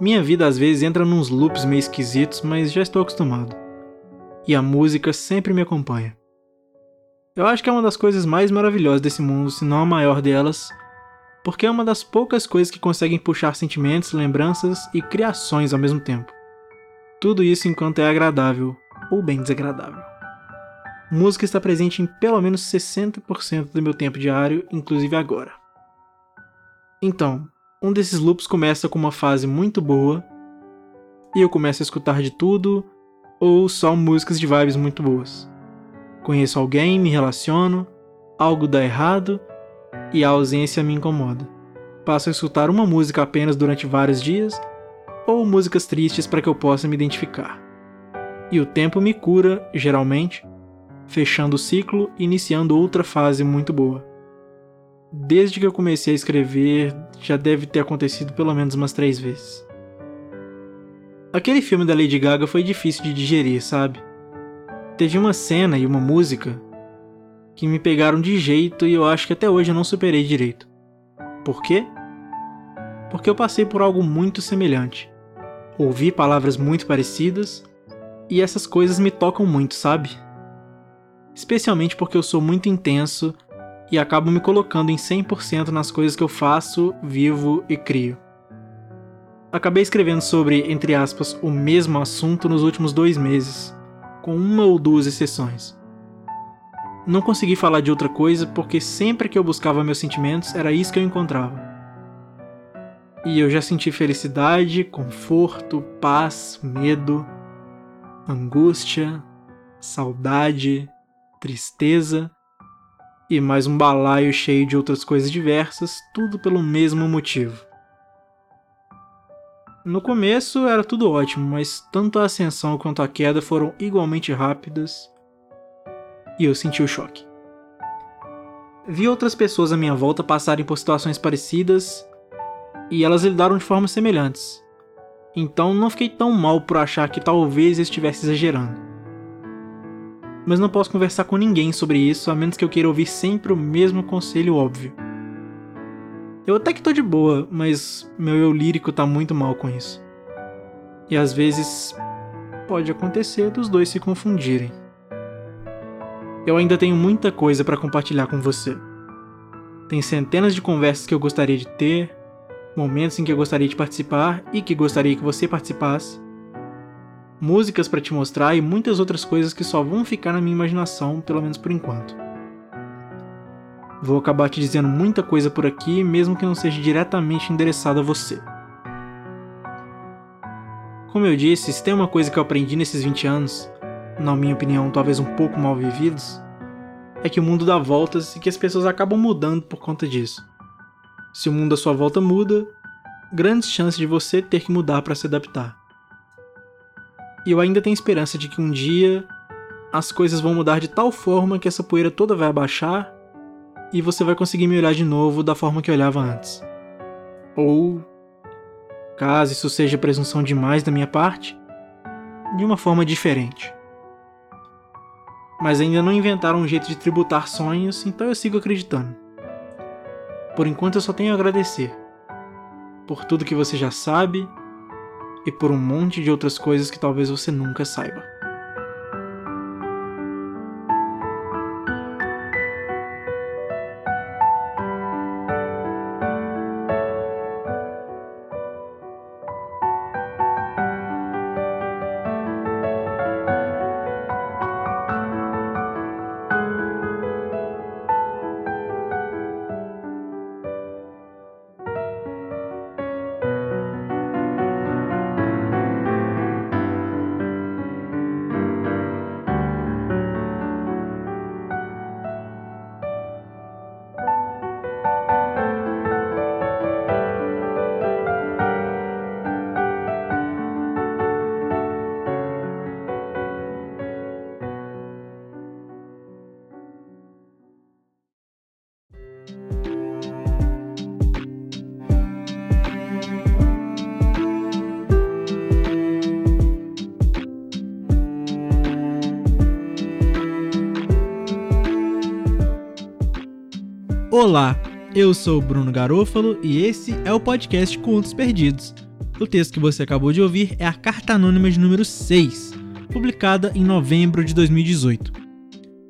Minha vida às vezes entra nos loops meio esquisitos, mas já estou acostumado. E a música sempre me acompanha. Eu acho que é uma das coisas mais maravilhosas desse mundo, se não a maior delas, porque é uma das poucas coisas que conseguem puxar sentimentos, lembranças e criações ao mesmo tempo. Tudo isso enquanto é agradável ou bem desagradável. Música está presente em pelo menos 60% do meu tempo diário, inclusive agora. Então, um desses loops começa com uma fase muito boa e eu começo a escutar de tudo ou só músicas de vibes muito boas. Conheço alguém, me relaciono, algo dá errado e a ausência me incomoda. Passo a escutar uma música apenas durante vários dias ou músicas tristes para que eu possa me identificar. E o tempo me cura, geralmente, fechando o ciclo e iniciando outra fase muito boa desde que eu comecei a escrever, já deve ter acontecido pelo menos umas três vezes. Aquele filme da Lady Gaga foi difícil de digerir, sabe? Teve uma cena e uma música que me pegaram de jeito e eu acho que até hoje eu não superei direito. Por quê? Porque eu passei por algo muito semelhante. Ouvi palavras muito parecidas e essas coisas me tocam muito, sabe? Especialmente porque eu sou muito intenso e acabo me colocando em 100% nas coisas que eu faço, vivo e crio. Acabei escrevendo sobre, entre aspas, o mesmo assunto nos últimos dois meses, com uma ou duas exceções. Não consegui falar de outra coisa porque sempre que eu buscava meus sentimentos era isso que eu encontrava. E eu já senti felicidade, conforto, paz, medo, angústia, saudade, tristeza e mais um balaio cheio de outras coisas diversas, tudo pelo mesmo motivo. No começo era tudo ótimo, mas tanto a ascensão quanto a queda foram igualmente rápidas e eu senti o choque. Vi outras pessoas à minha volta passarem por situações parecidas e elas lidaram de formas semelhantes. Então não fiquei tão mal por achar que talvez eu estivesse exagerando mas não posso conversar com ninguém sobre isso a menos que eu queira ouvir sempre o mesmo conselho óbvio. Eu até que tô de boa, mas meu eu lírico tá muito mal com isso. E às vezes pode acontecer dos dois se confundirem. Eu ainda tenho muita coisa para compartilhar com você. Tem centenas de conversas que eu gostaria de ter, momentos em que eu gostaria de participar e que gostaria que você participasse músicas para te mostrar e muitas outras coisas que só vão ficar na minha imaginação, pelo menos por enquanto. Vou acabar te dizendo muita coisa por aqui, mesmo que não seja diretamente endereçado a você. Como eu disse, se tem uma coisa que eu aprendi nesses 20 anos, na minha opinião talvez um pouco mal vividos, é que o mundo dá voltas e que as pessoas acabam mudando por conta disso. Se o mundo à sua volta muda, grandes chances de você ter que mudar para se adaptar. E eu ainda tenho esperança de que um dia as coisas vão mudar de tal forma que essa poeira toda vai abaixar e você vai conseguir me olhar de novo da forma que olhava antes. Ou, caso isso seja presunção demais da minha parte, de uma forma diferente. Mas ainda não inventaram um jeito de tributar sonhos, então eu sigo acreditando. Por enquanto eu só tenho a agradecer por tudo que você já sabe e por um monte de outras coisas que talvez você nunca saiba. Olá, eu sou Bruno Garofalo e esse é o podcast Contos Perdidos. O texto que você acabou de ouvir é a Carta Anônima de número 6, publicada em novembro de 2018.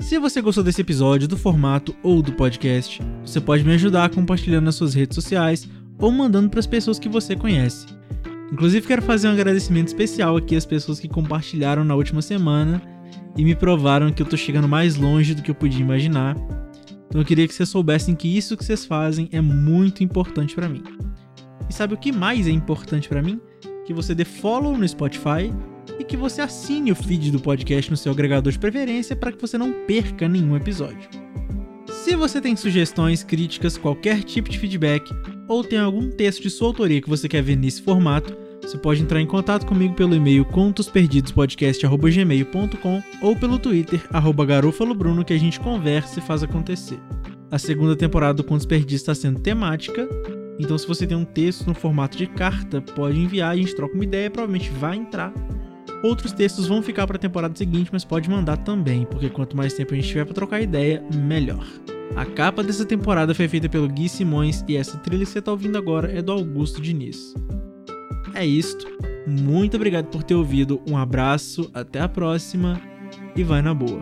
Se você gostou desse episódio, do formato ou do podcast, você pode me ajudar compartilhando nas suas redes sociais ou mandando para as pessoas que você conhece. Inclusive, quero fazer um agradecimento especial aqui às pessoas que compartilharam na última semana e me provaram que eu tô chegando mais longe do que eu podia imaginar então eu queria que vocês soubessem que isso que vocês fazem é muito importante para mim. E sabe o que mais é importante para mim? Que você dê follow no Spotify e que você assine o feed do podcast no seu agregador de preferência para que você não perca nenhum episódio. Se você tem sugestões, críticas, qualquer tipo de feedback ou tem algum texto de sua autoria que você quer ver nesse formato, você pode entrar em contato comigo pelo e-mail contosperdidospodcast.gmail.com ou pelo Twitter, arroba garofalobruno, que a gente conversa e faz acontecer. A segunda temporada do Contos Perdidos está sendo temática, então se você tem um texto no formato de carta, pode enviar, a gente troca uma ideia, provavelmente vai entrar. Outros textos vão ficar para a temporada seguinte, mas pode mandar também, porque quanto mais tempo a gente tiver para trocar ideia, melhor. A capa dessa temporada foi feita pelo Gui Simões e essa trilha que você está ouvindo agora é do Augusto Diniz. É isto. Muito obrigado por ter ouvido. Um abraço, até a próxima e vai na boa.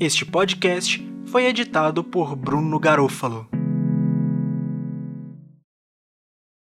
Este podcast foi editado por Bruno Garofalo.